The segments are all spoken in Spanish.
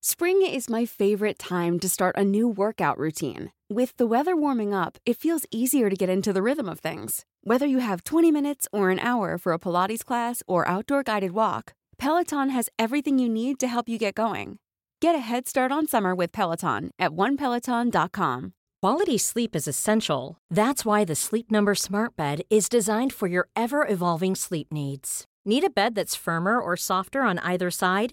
Spring is my favorite time to start a new workout routine. With the weather warming up, it feels easier to get into the rhythm of things. Whether you have 20 minutes or an hour for a Pilates class or outdoor guided walk, Peloton has everything you need to help you get going. Get a head start on summer with Peloton at onepeloton.com. Quality sleep is essential. That's why the Sleep Number Smart Bed is designed for your ever evolving sleep needs. Need a bed that's firmer or softer on either side?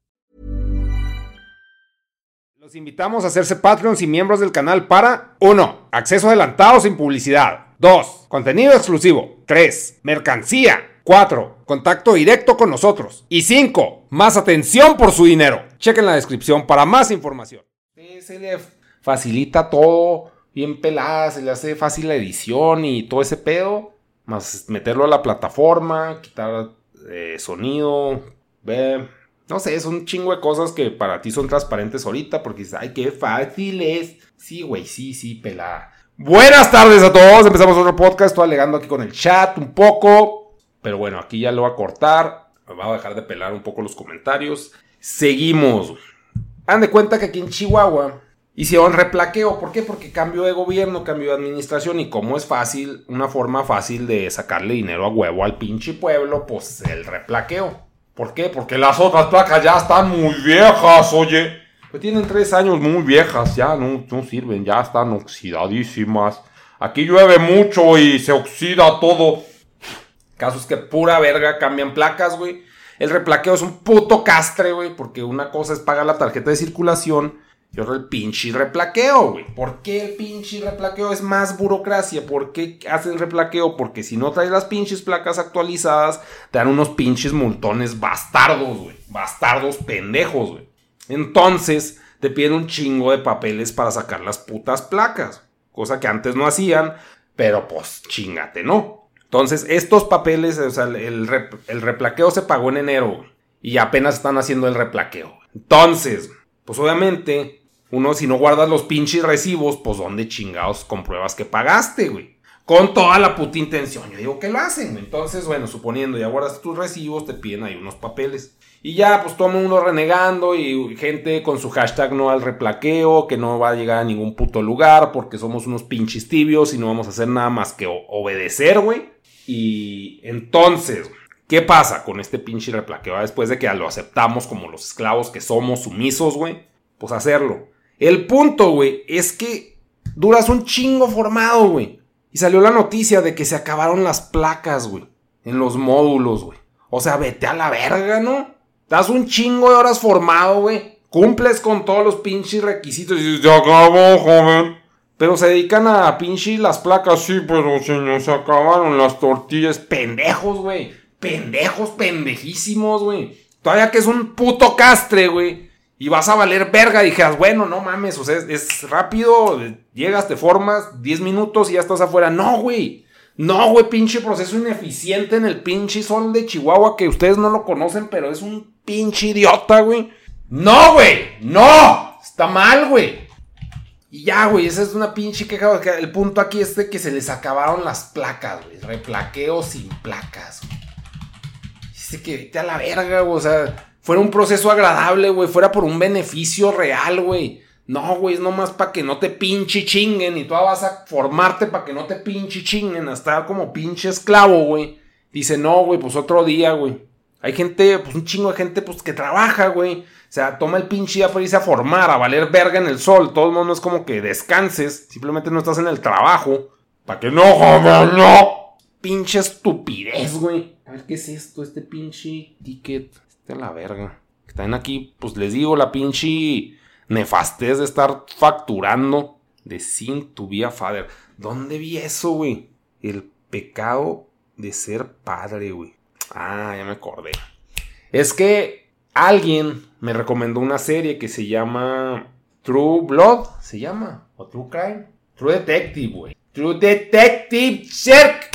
Los invitamos a hacerse Patreons y miembros del canal para 1. Acceso adelantado sin publicidad. 2. Contenido exclusivo. 3. Mercancía. 4. Contacto directo con nosotros. Y 5. Más atención por su dinero. Chequen la descripción para más información. Se le facilita todo bien pelada, se le hace fácil la edición y todo ese pedo. Más meterlo a la plataforma, quitar eh, sonido, ve. No sé, es un chingo de cosas que para ti son transparentes ahorita porque dices, ay, qué fácil es. Sí, güey, sí, sí, pelada. Buenas tardes a todos, empezamos otro podcast, estoy alegando aquí con el chat un poco. Pero bueno, aquí ya lo voy a cortar, me voy a dejar de pelar un poco los comentarios. Seguimos. Han de cuenta que aquí en Chihuahua hicieron replaqueo. ¿Por qué? Porque cambio de gobierno, cambio de administración y como es fácil, una forma fácil de sacarle dinero a huevo al pinche pueblo, pues el replaqueo. ¿Por qué? Porque las otras placas ya están muy viejas, oye. Pues tienen tres años muy viejas, ya no, no sirven, ya están oxidadísimas. Aquí llueve mucho y se oxida todo. Caso es que pura verga cambian placas, güey. El replaqueo es un puto castre, güey, porque una cosa es pagar la tarjeta de circulación y otra el pinche replaqueo, güey. ¿Por qué el pinche replaqueo es más burocracia? ¿Por qué hacen replaqueo? Porque si no traes las pinches placas actualizadas, te dan unos pinches multones bastardos, güey. Bastardos pendejos, güey. Entonces, te piden un chingo de papeles para sacar las putas placas. Cosa que antes no hacían, pero pues chingate, ¿no? Entonces, estos papeles, o sea, el, el replaqueo se pagó en enero y apenas están haciendo el replaqueo. Entonces, pues obviamente uno, si no guardas los pinches recibos, pues ¿dónde chingados compruebas que pagaste, güey? Con toda la puta intención. Yo digo que lo hacen. Entonces, bueno, suponiendo ya guardas tus recibos, te piden ahí unos papeles. Y ya, pues todo mundo renegando y gente con su hashtag no al replaqueo, que no va a llegar a ningún puto lugar porque somos unos pinches tibios y no vamos a hacer nada más que obedecer, güey. Y entonces, ¿qué pasa con este pinche replaqueo? Después de que lo aceptamos como los esclavos que somos, sumisos, güey, pues hacerlo. El punto, güey, es que duras un chingo formado, güey. Y salió la noticia de que se acabaron las placas, güey. En los módulos, güey. O sea, vete a la verga, ¿no? Das un chingo de horas formado, güey. Cumples con todos los pinches requisitos y dices, se acabó, joven. Pero se dedican a pinche las placas, sí, pero señor, se acabaron las tortillas. Pendejos, güey. Pendejos, pendejísimos, güey. Todavía que es un puto castre, güey y vas a valer verga. dijeras, bueno, no mames, o sea, es, rápido, llegas, te formas, 10 minutos y ya estás afuera. No, güey. No, güey, pinche proceso ineficiente en el pinche sol de Chihuahua que ustedes no lo conocen, pero es un pinche idiota, güey. No, güey, no. Está mal, güey. Y ya, güey, esa es una pinche queja. El punto aquí es de que se les acabaron las placas, güey. Replaqueo sin placas, güey. Dice que vete a la verga, güey. O sea, fuera un proceso agradable, güey, fuera por un beneficio real, güey. No, güey, es nomás para que no te pinche chinguen y tú vas a formarte para que no te pinche chinguen, a estar como pinche esclavo, güey. Dice, no, güey, pues otro día, güey. Hay gente, pues un chingo de gente, pues que trabaja, güey. O sea, toma el pinche día para irse a formar, a valer verga en el sol. Todo el mundo es como que descanses. Simplemente no estás en el trabajo. ¿Para que no, joder, no? Pinche estupidez, güey. A ver, ¿qué es esto? Este pinche ticket. Este la verga. Están aquí, pues les digo, la pinche nefastez de estar facturando de sin tu vía father. ¿Dónde vi eso, güey? El pecado de ser padre, güey. Ah, ya me acordé. Es que alguien me recomendó una serie que se llama True Blood, se llama, o True Crime. True Detective, güey. True Detective Shark.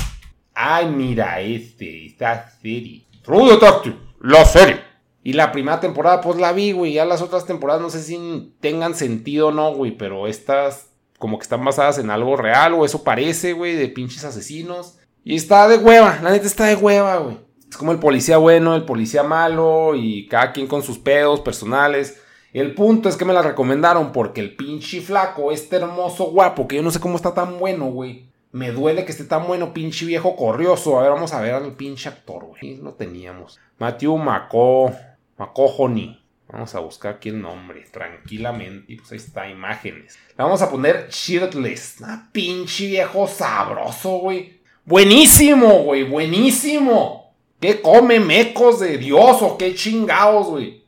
Ay, mira este, esta serie. True Detective, la serie. Y la primera temporada, pues la vi, güey. Ya las otras temporadas no sé si tengan sentido o no, güey. Pero estas como que están basadas en algo real, o eso parece, güey, de pinches asesinos. Y está de hueva, la neta está de hueva, güey. Es como el policía bueno, el policía malo, y cada quien con sus pedos personales. El punto es que me la recomendaron porque el pinche flaco, este hermoso guapo, que yo no sé cómo está tan bueno, güey. Me duele que esté tan bueno, pinche viejo corrioso. A ver, vamos a ver al pinche actor, güey. Lo teníamos. Matthew Maco. Macohony. Vamos a buscar aquí el nombre, tranquilamente. Y pues ahí está, imágenes. Le vamos a poner shirtless. Ah, pinche viejo sabroso, güey. Buenísimo, güey, buenísimo. ¿Qué come mecos de Dios o qué chingados, güey?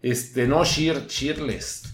Este, no, shir, shirtless.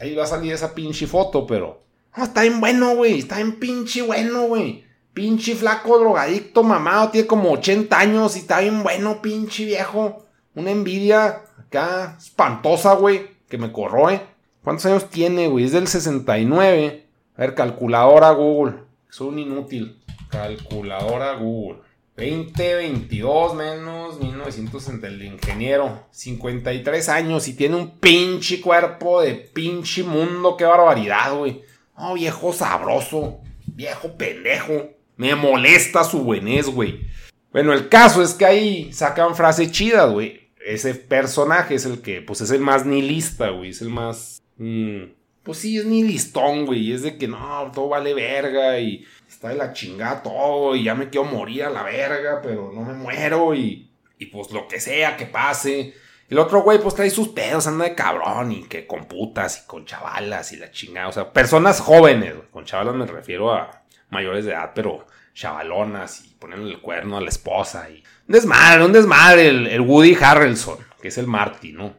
Ahí va a salir esa pinche foto, pero. No, está bien bueno, güey. Está bien pinche bueno, güey. Pinche flaco drogadicto mamado. Tiene como 80 años y está bien bueno, pinche viejo. Una envidia acá espantosa, güey, que me corroe. ¿Cuántos años tiene, güey? Es del 69. A ver, calculadora Google. Es un inútil. Calculadora Google. 2022 menos 1960. El ingeniero. 53 años y tiene un pinche cuerpo de pinche mundo. Qué barbaridad, güey. Oh, viejo sabroso. Viejo pendejo. Me molesta su buenés, güey. Bueno, el caso es que ahí sacan frases chidas, güey ese personaje es el que, pues es el más nihilista, güey, es el más... Mm, pues sí, es nihilistón, güey, es de que no, todo vale verga y está de la chingada todo y ya me quiero morir a la verga, pero no me muero y, y pues lo que sea que pase. El otro güey, pues trae sus pedos, anda de cabrón y que con putas y con chavalas y la chingada. O sea, personas jóvenes, con chavalas me refiero a mayores de edad, pero chavalonas y ponerle el cuerno a la esposa y un desmadre, un desmadre el, Woody Harrelson, que es el Marty, ¿no?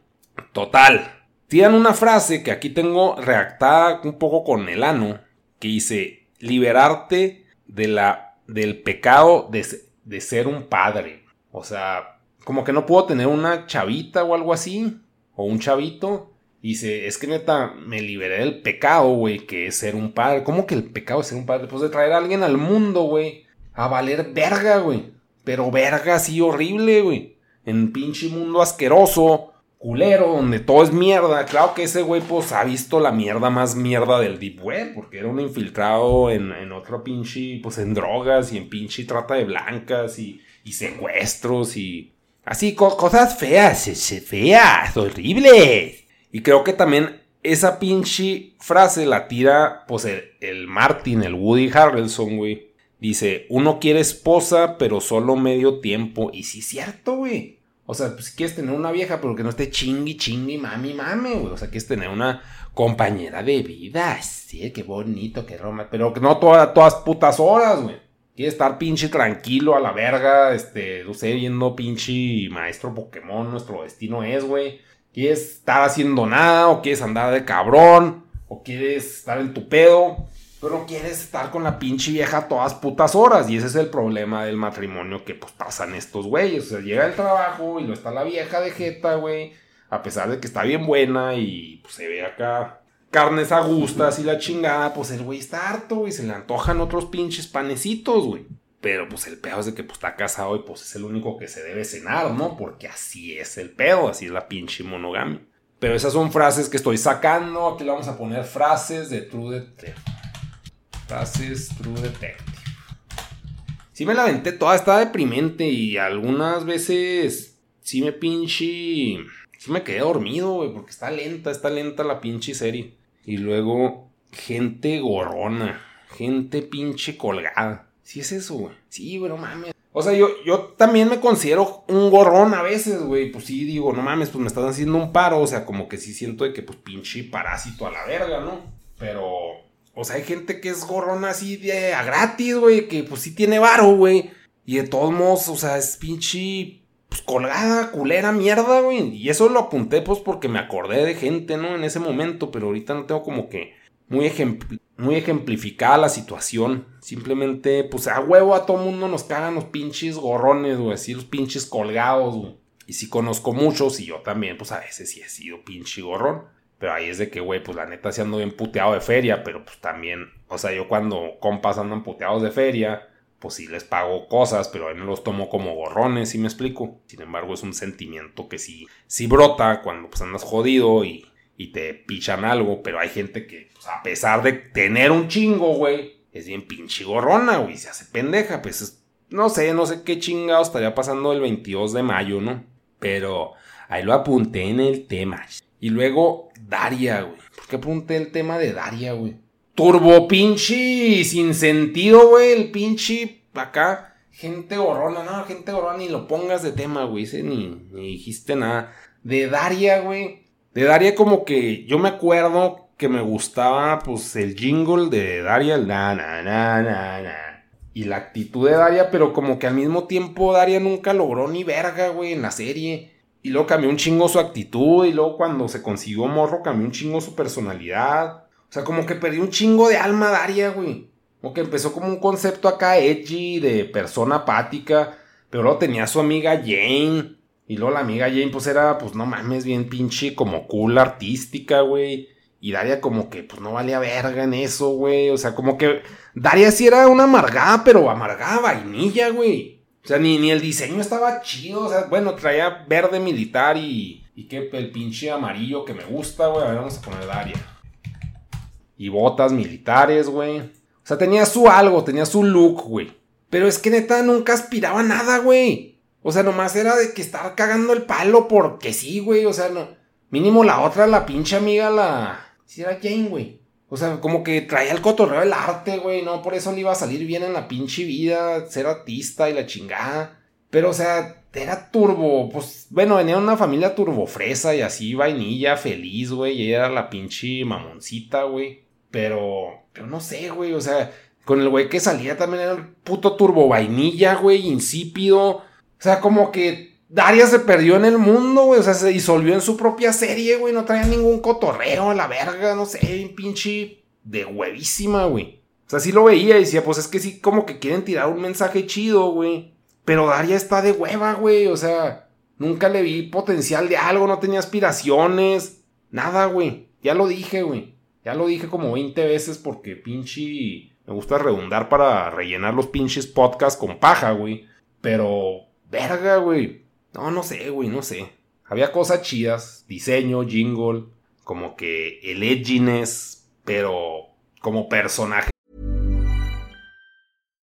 Total. Tienen una frase que aquí tengo redactada un poco con el ano, que dice, liberarte de la, del pecado de, de ser un padre. O sea, como que no puedo tener una chavita o algo así, o un chavito. Dice, es que neta, me liberé del pecado, güey, que es ser un padre. ¿Cómo que el pecado es ser un padre? Pues de traer a alguien al mundo, güey. A valer verga, güey. Pero verga así horrible, güey. En pinche mundo asqueroso, culero, donde todo es mierda. Claro que ese güey, pues, ha visto la mierda más mierda del Deep Web, porque era un infiltrado en, en otro pinche, pues, en drogas y en pinche trata de blancas y, y secuestros y... Así, cosas feas, feas, horribles. Y creo que también esa pinche frase la tira, pues, el, el Martin, el Woody Harrelson, güey Dice, uno quiere esposa, pero solo medio tiempo. Y sí cierto, güey. O sea, pues si quieres tener una vieja, pero que no esté chingui, chingui, mami, mami, güey. O sea, quieres tener una compañera de vida. Sí, qué bonito, qué roma. Pero que no todas, todas putas horas, güey. Quieres estar pinche tranquilo a la verga, este, no sé, viendo pinche maestro Pokémon, nuestro destino es, güey. Quieres estar haciendo nada, o quieres andar de cabrón, o quieres estar en tu pedo. Pero no quieres estar con la pinche vieja todas putas horas. Y ese es el problema del matrimonio que pues pasan estos güeyes. O sea, llega el trabajo y lo está la vieja de jeta, güey. A pesar de que está bien buena y pues se ve acá carnes a gustas y la chingada. Pues el güey está harto, güey. Se le antojan otros pinches panecitos, güey. Pero pues el pedo es de que pues está casado y pues es el único que se debe cenar, ¿no? Porque así es el pedo, así es la pinche monogamia. Pero esas son frases que estoy sacando. Aquí le vamos a poner frases de True Detective. Frases True Detective. Sí me la aventé toda, estaba deprimente y algunas veces sí me pinche... Sí me quedé dormido, güey, porque está lenta, está lenta la pinche serie. Y luego, gente gorrona, gente pinche colgada. Sí es eso, güey. Sí, güey, no mames. O sea, yo, yo también me considero un gorrón a veces, güey. Pues sí, digo, no mames, pues me están haciendo un paro. O sea, como que sí siento de que, pues, pinche parásito a la verga, ¿no? Pero, o sea, hay gente que es gorrona así de a gratis, güey. Que, pues, sí tiene varo, güey. Y de todos modos, o sea, es pinche, pues, colgada, culera, mierda, güey. Y eso lo apunté, pues, porque me acordé de gente, ¿no? En ese momento. Pero ahorita no tengo como que muy, muy ejemplificada la situación. Simplemente, pues a huevo a todo mundo nos cagan los pinches gorrones, güey. Los pinches colgados. Y sí conozco muchos y yo también, pues a veces sí he sido pinche gorrón. Pero ahí es de que, güey, pues la neta sí ando bien puteado de feria. Pero pues también, o sea, yo cuando compas andan puteados de feria, pues sí les pago cosas, pero ahí no los tomo como gorrones, ¿sí me explico? Sin embargo, es un sentimiento que sí, sí brota cuando pues andas jodido y y te pichan algo, pero hay gente que, pues, a pesar de tener un chingo, güey, es bien pinche gorrona, güey, se hace pendeja, pues no sé, no sé qué chingado estaría pasando el 22 de mayo, ¿no? Pero ahí lo apunté en el tema. Y luego Daria, güey. ¿Por qué apunté el tema de Daria, güey? Turbo pinche sin sentido, güey, el pinche acá. Gente gorrona, no, gente gorrona, ni lo pongas de tema, güey. Ni, ni dijiste nada. De Daria, güey. De Daria como que yo me acuerdo que me gustaba pues el jingle de Daria, el na na na na na. Y la actitud de Daria, pero como que al mismo tiempo Daria nunca logró ni verga, güey, en la serie. Y luego cambió un chingo su actitud y luego cuando se consiguió Morro cambió un chingo su personalidad. O sea, como que perdió un chingo de alma Daria, güey. Como que empezó como un concepto acá edgy de persona apática. Pero luego tenía a su amiga Jane. Y luego la amiga Jane, pues era, pues no mames, bien pinche como cool artística, güey. Y Daria como que, pues no valía verga en eso, güey. O sea, como que Daria sí era una amargada, pero amargada vainilla, güey. O sea, ni, ni el diseño estaba chido. O sea, bueno, traía verde militar y, y que el pinche amarillo que me gusta, güey. A ver, vamos a poner Daria. Y botas militares, güey. O sea, tenía su algo, tenía su look, güey. Pero es que neta nunca aspiraba a nada, güey. O sea, nomás era de que estaba cagando el palo porque sí, güey. O sea, no. Mínimo la otra, la pinche amiga, la. Sí, era Jane, güey. O sea, como que traía el cotorreo del arte, güey. No, por eso le iba a salir bien en la pinche vida, ser artista y la chingada. Pero, o sea, era turbo. Pues, bueno, venía una familia turbofresa y así, vainilla, feliz, güey. Y era la pinche mamoncita, güey. Pero, pero no sé, güey. O sea, con el güey que salía también era el puto turbo vainilla, güey, insípido. O sea, como que Daria se perdió en el mundo, güey. O sea, se disolvió en su propia serie, güey. No traía ningún cotorreo a la verga, no sé, pinche de huevísima, güey. O sea, sí lo veía y decía, pues es que sí, como que quieren tirar un mensaje chido, güey. Pero Daria está de hueva, güey. O sea, nunca le vi potencial de algo, no tenía aspiraciones. Nada, güey. Ya lo dije, güey. Ya lo dije como 20 veces porque pinche... Me gusta redundar para rellenar los pinches podcasts con paja, güey. Pero Verga, güey. No, no sé, güey, no sé. Había cosas chidas, diseño, jingle, como que el edginess, pero como personaje.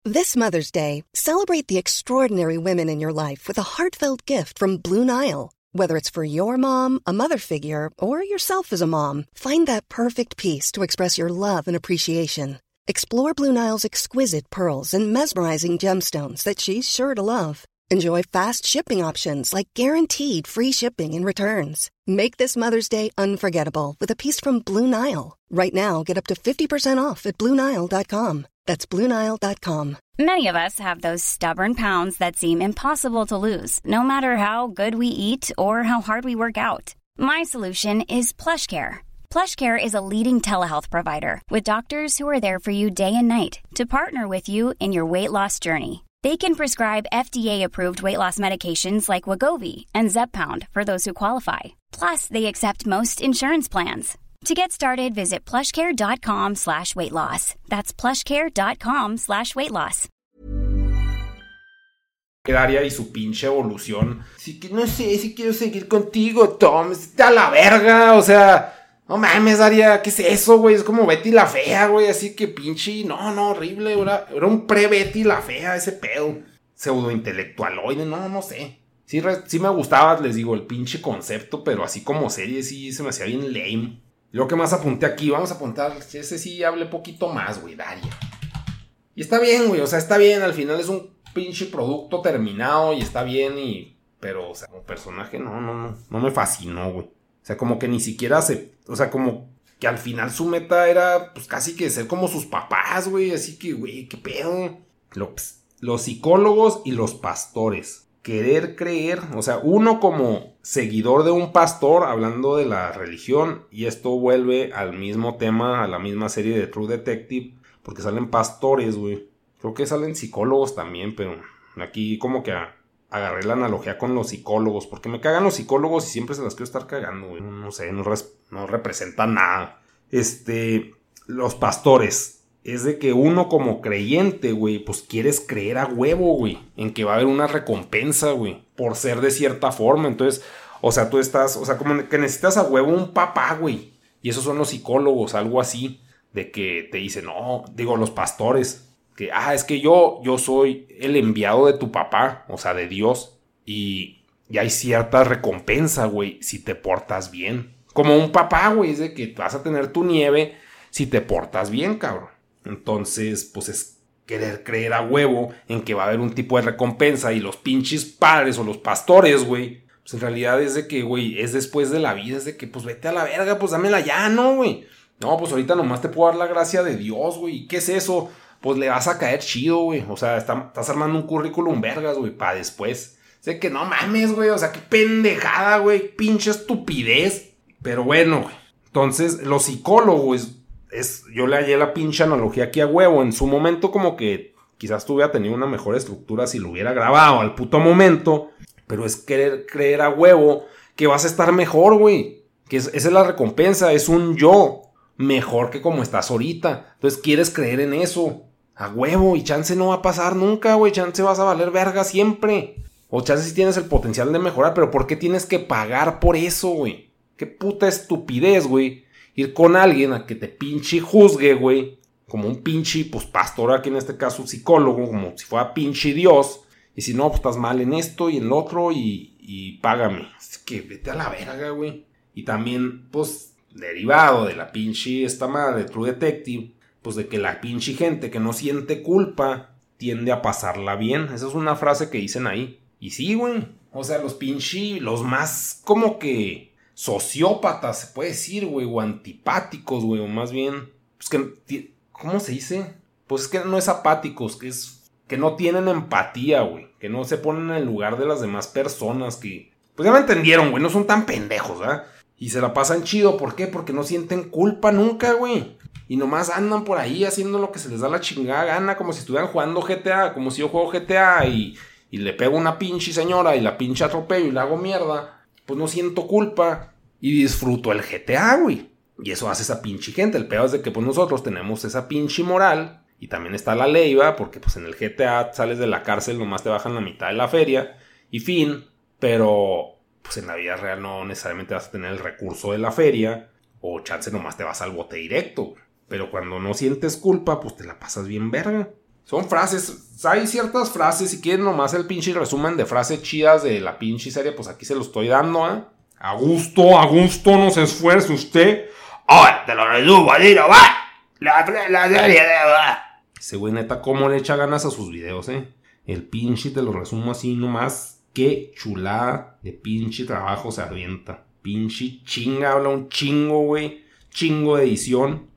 This Mother's Day, celebrate the extraordinary women in your life with a heartfelt gift from Blue Nile. Whether it's for your mom, a mother figure, or yourself as a mom, find that perfect piece to express your love and appreciation. Explore Blue Nile's exquisite pearls and mesmerizing gemstones that she's sure to love. Enjoy fast shipping options like guaranteed free shipping and returns. Make this Mother's Day unforgettable with a piece from Blue Nile. Right now, get up to 50% off at BlueNile.com. That's BlueNile.com. Many of us have those stubborn pounds that seem impossible to lose, no matter how good we eat or how hard we work out. My solution is PlushCare. PlushCare is a leading telehealth provider with doctors who are there for you day and night to partner with you in your weight loss journey. They can prescribe FDA-approved weight loss medications like Wagovi and Zepbound for those who qualify. Plus, they accept most insurance plans. To get started, visit plushcare.com slash weight loss. That's plushcare.com slash weight loss. Y su pinche evolución. Que no sé si quiero seguir contigo, Tom. Está la verga, o sea... No mames, Daria, ¿qué es eso, güey? Es como Betty la fea, güey. Así que pinche. No, no, horrible. Era, un pre-Betty la fea, ese pedo. Pseudo intelectualoide, no, no sé. Sí, sí me gustaba, les digo, el pinche concepto, pero así como serie sí se me hacía bien lame. Lo que más apunté aquí, vamos a apuntar. Ese sí hable poquito más, güey, Daria. Y está bien, güey, o sea, está bien, al final es un pinche producto terminado y está bien y... Pero, o sea, como personaje no, no, no, no me fascinó, güey. O sea, como que ni siquiera se... O sea, como que al final su meta era, pues casi que ser como sus papás, güey. Así que, güey, qué pedo. Los, los psicólogos y los pastores. Querer creer, o sea, uno como seguidor de un pastor hablando de la religión, y esto vuelve al mismo tema, a la misma serie de True Detective, porque salen pastores, güey. Creo que salen psicólogos también, pero aquí como que agarré la analogía con los psicólogos, porque me cagan los psicólogos y siempre se las quiero estar cagando, güey. No, sé, no, no representan nada. Este, los pastores. Es de que uno como creyente, güey, pues quieres creer a huevo, güey, en que va a haber una recompensa, güey, por ser de cierta forma. Entonces, o sea, tú estás, o sea, como que necesitas a huevo un papá, güey. Y esos son los psicólogos, algo así, de que te dicen, no, digo, los pastores, que, ah, es que yo, yo soy el enviado de tu papá, o sea, de Dios, y, y hay cierta recompensa, güey, si te portas bien. Como un papá, güey, es de que vas a tener tu nieve si te portas bien, cabrón. Entonces, pues es querer creer a huevo en que va a haber un tipo de recompensa y los pinches padres o los pastores, güey. Pues en realidad es de que, güey, es después de la vida, es de que, pues vete a la verga, pues dámela ya, ¿no, güey? No, pues ahorita nomás te puedo dar la gracia de Dios, güey. ¿Qué es eso? Pues le vas a caer chido, güey. O sea, estás armando un currículum vergas, güey, para después. Sé que no mames, güey. O sea, qué pendejada, güey. Pinche estupidez. Pero bueno, güey. Entonces, los psicólogos, es, yo le hallé la pinche analogía aquí a huevo. En su momento, como que quizás tuviera tenido una mejor estructura si lo hubiera grabado al puto momento. Pero es querer creer a huevo que vas a estar mejor, güey. Que esa es la recompensa, es un yo mejor que como estás ahorita. Entonces quieres creer en eso. A huevo, y chance no va a pasar nunca, güey. Chance vas a valer verga siempre. O chance si tienes el potencial de mejorar, pero ¿por qué tienes que pagar por eso, güey? Qué puta estupidez, güey. Ir con alguien a que te pinche juzgue, güey. Como un pinche, pues pastor, aquí en este caso psicólogo, como si fuera pinche Dios. Y si no, pues estás mal en esto y en lo otro y, y págame. Es que vete a la verga, güey. Y también, pues, derivado de la pinche esta madre True Detective pues de que la pinche gente que no siente culpa tiende a pasarla bien. Esa es una frase que dicen ahí. Y sí, güey. O sea, los pinche, los más como que sociópatas, se puede decir, güey, o antipáticos, güey, o más bien, pues que, ¿cómo se dice? Pues es que no es apáticos, que es, que no tienen empatía, güey, que no se ponen en el lugar de las demás personas, que, pues ya me entendieron, güey, no son tan pendejos, ¿verdad? Y se la pasan chido, ¿por qué? Porque no sienten culpa nunca, güey y nomás andan por ahí haciendo lo que se les da la chingada gana, como si estuvieran jugando GTA, como si yo juego GTA y, le pego una pinche señora y la pinche atropello y la hago mierda, pues no siento culpa y disfruto el GTA, güey. Y eso hace esa pinche gente. El peor es de que pues nosotros tenemos esa pinche moral y también está la ley, va, porque pues en el GTA sales de la cárcel, nomás te bajan la mitad de la feria y fin, pero pues en la vida real no necesariamente vas a tener el recurso de la feria o chance nomás te vas al bote directo. Pero cuando no sientes culpa, pues te la pasas bien verga. Son frases, hay ciertas frases, si quieren nomás el pinche resumen de frases chidas de la pinche serie, pues aquí se lo estoy dando, ¿eh? A gusto, a gusto, no se esfuerce usted. Ahora te lo resumo, va. La, la serie, va. Ese güey neta, cómo le echa ganas a sus videos, ¿eh? El pinche te lo resumo así nomás. Qué chulada de pinche trabajo se avienta. Pinche chinga, habla un chingo, güey. Chingo de edición.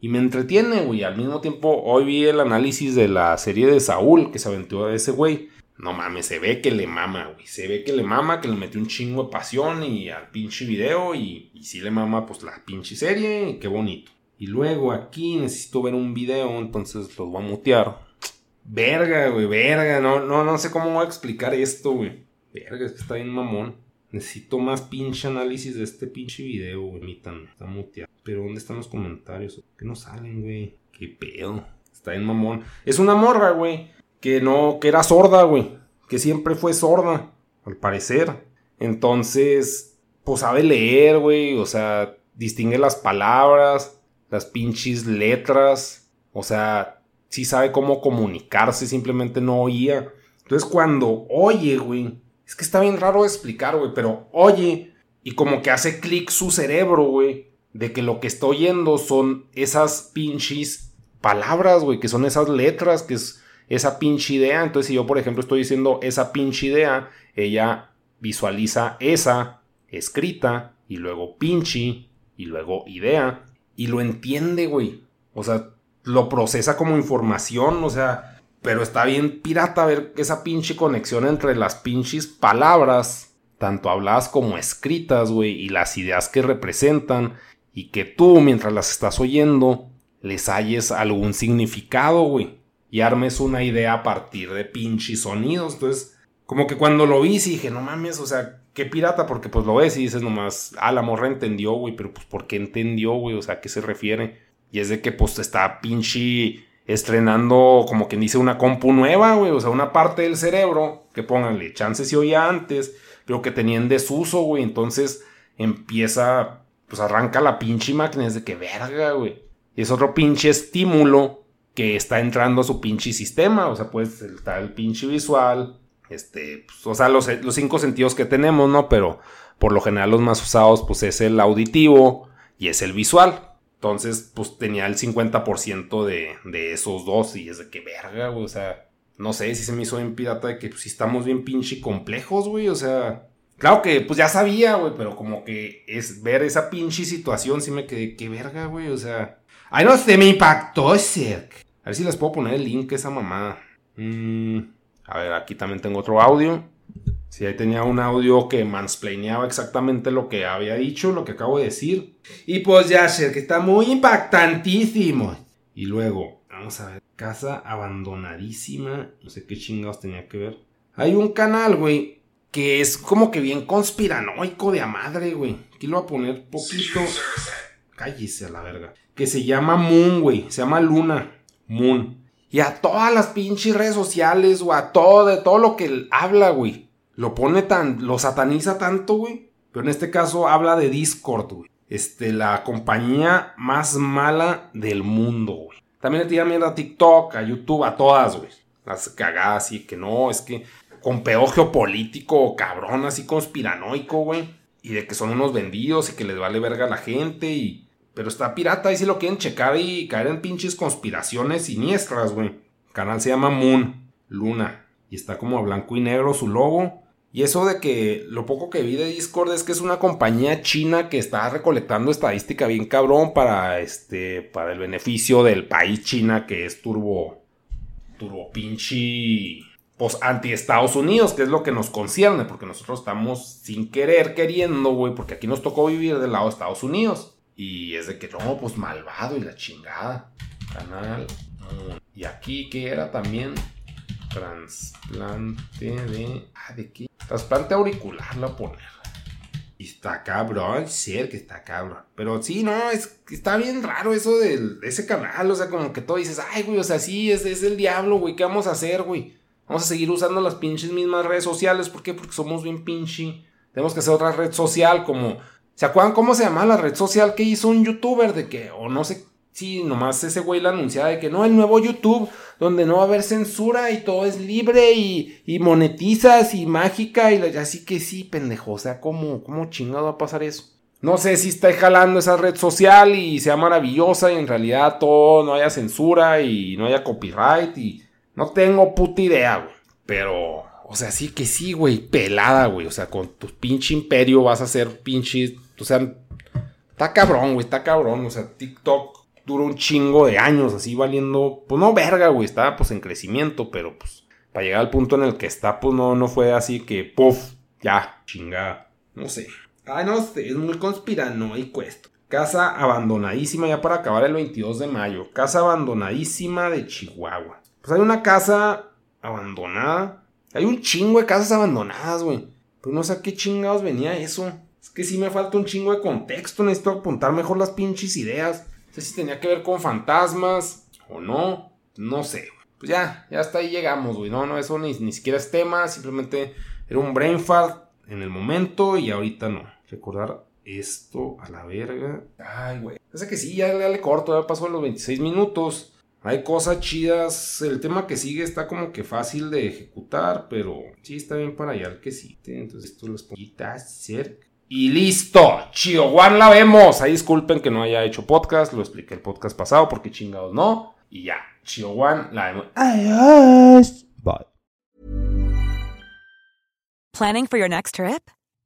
Y me entretiene, güey. Al mismo tiempo, hoy vi el análisis de la serie de Saúl que se aventó a ese güey. No mames, se ve que le mama, güey. Se ve que le mama, que le metió un chingo de pasión y al pinche video. Y, y sí le mama, pues, la pinche serie. Y qué bonito. Y luego aquí necesito ver un video, entonces los voy a mutear. Verga, güey, verga. No, no, no sé cómo voy a explicar esto, güey. Verga, es que está bien mamón. Necesito más pinche análisis de este pinche video, güey. Está muteado. Pero ¿dónde están los comentarios? ¿Qué no salen, güey? ¿Qué pedo? Está en mamón. Es una morra, güey. Que no, que era sorda, güey. Que siempre fue sorda, al parecer. Entonces, pues sabe leer, güey. O sea, distingue las palabras, las pinches letras. O sea, sí sabe cómo comunicarse, simplemente no oía. Entonces, cuando oye, güey es que está bien raro explicar, güey, pero oye, y como que hace clic su cerebro, güey, de que lo que está oyendo son esas pinches palabras, güey, que son esas letras, que es esa pinche idea. Entonces, si yo, por ejemplo, estoy diciendo esa pinche idea, ella visualiza esa escrita y luego pinche y luego idea y lo entiende, güey. O sea, lo procesa como información, o sea, pero está bien pirata ver esa pinche conexión entre las pinches palabras, tanto habladas como escritas, güey, y las ideas que representan, y que tú, mientras las estás oyendo, les halles algún significado, güey, y armes una idea a partir de pinches sonidos. Entonces, como que cuando lo vi, sí dije, no mames, o sea, qué pirata, porque pues lo ves y dices nomás, ah, la morra entendió, güey, pero pues ¿por qué entendió, güey? O sea, ¿a qué se refiere? Y es de que pues está pinche estrenando como quien dice una compu nueva, güey, o sea, una parte del cerebro, que pónganle, chances si oía antes, pero que tenía en desuso, güey, entonces empieza, pues arranca la pinche máquina, es de que verga, güey. Y es otro pinche estímulo que está entrando a su pinche sistema, o sea, pues está el pinche visual, este, pues, o sea, los, los cinco sentidos que tenemos, ¿no? Pero por lo general los más usados, pues es el auditivo y es el visual. Entonces, pues tenía el 50% de, de esos dos y es de que verga, güey, o sea, no sé si se me hizo bien pirata de que pues, si estamos bien pinche complejos, güey, o sea, claro que pues ya sabía, güey, pero como que es ver esa pinche situación, sí me quedé, que verga, güey, o sea, ay, no sé, me impactó, ese. A ver si les puedo poner el link a esa mamada. Mm, a ver, aquí también tengo otro audio. Si ahí tenía un audio que mansplaineaba exactamente lo que había dicho, lo que acabo de decir. Y pues ya sé que está muy impactantísimo. Y luego, vamos a ver, casa abandonadísima. No sé qué chingados tenía que ver. Hay un canal, güey, que es como que bien conspiranoico de a madre, güey. Aquí lo voy a poner poquito. Cállese a la verga. Que se llama Moon, güey. Se llama Luna. Moon. Y a todas las pinches redes sociales, o a todo, de todo lo que habla, güey lo pone tan, lo sataniza tanto, güey. Pero en este caso habla de Discord, güey. Este, la compañía más mala del mundo, güey. También le tira mierda a TikTok, a YouTube, a todas, güey. Las cagadas y que no, es que con peor geopolítico, cabrón, así conspiranoico, güey. Y de que son unos vendidos y que les vale verga a la gente y... Pero está pirata y si lo quieren checar y caer en pinches conspiraciones siniestras, güey. El canal se llama Moon, Luna. Y está como a blanco y negro su logo. Y eso de que lo poco que vi de Discord es que es una compañía china que está recolectando estadística bien cabrón para este para el beneficio del país China que es turbo turbo pinche pues anti Estados Unidos, que es lo que nos concierne, porque nosotros estamos sin querer queriendo, güey, porque aquí nos tocó vivir del lado de Estados Unidos. Y es de que no, pues malvado y la chingada. Canal. Y aquí que era también trasplante de ah, ¿de qué? Trasplante auricular la poner. Y está cabrón, ser que está cabrón. Pero sí, no, es está bien raro eso de ese canal. O sea, como que todo dices, ay, güey, o sea, sí, es, es el diablo, güey. ¿Qué vamos a hacer, güey? Vamos a seguir usando las pinches mismas redes sociales. ¿Por qué? Porque somos bien pinche. Tenemos que hacer otra red social. ¿Se acuerdan cómo se llama la red social que hizo un youtuber de que, o no sé Sí, nomás ese güey la anunciaba de que no, el nuevo YouTube, donde no va a haber censura y todo es libre y, monetizas y mágica y así que sí, pendejo, o sea, ¿cómo, ¿cómo chingado va a pasar eso? No sé si está jalando esa red social y sea maravillosa y en realidad todo no haya censura y no haya copyright y no tengo puta idea, güey. Pero, o sea, sí que sí, güey, pelada, güey. O sea, con tu pinche imperio vas a ser pinche, o sea, está cabrón, güey, está cabrón. O sea, TikTok duró un chingo de años así valiendo, pues no verga, güey, estaba pues en crecimiento, pero pues para llegar al punto en el que está, pues no, no fue así que, puff, ya, chingada, no sé. Ay, no sé, es muy conspiranoico esto. Casa abandonadísima ya para acabar el 22 de mayo. Casa abandonadísima de Chihuahua. Pues hay una casa abandonada. Hay un chingo de casas abandonadas, güey. Pues no sé a qué chingados venía eso. Es que sí me falta un chingo de contexto. Necesito apuntar mejor las pinches ideas. No sé si tenía que ver con fantasmas o no. No sé. Pues ya, ya hasta ahí llegamos, güey. No, no, eso ni, ni siquiera es tema. Simplemente era un brain fart en el momento y ahorita no. Recordar esto a la verga. Ay, güey. Sé que sí, ya, le corto, ya pasó los 26 minutos. Hay cosas chidas. El tema que sigue está como que fácil de ejecutar, pero sí está bien para allá el que sí. Entonces esto los pongitas cerca. Y listo, Chio One la vemos. Ahí disculpen que no haya hecho podcast, lo expliqué el podcast pasado porque chingados no. Y ya, Chihuahua, la vemos. Adiós. Bye. Planning for your next trip?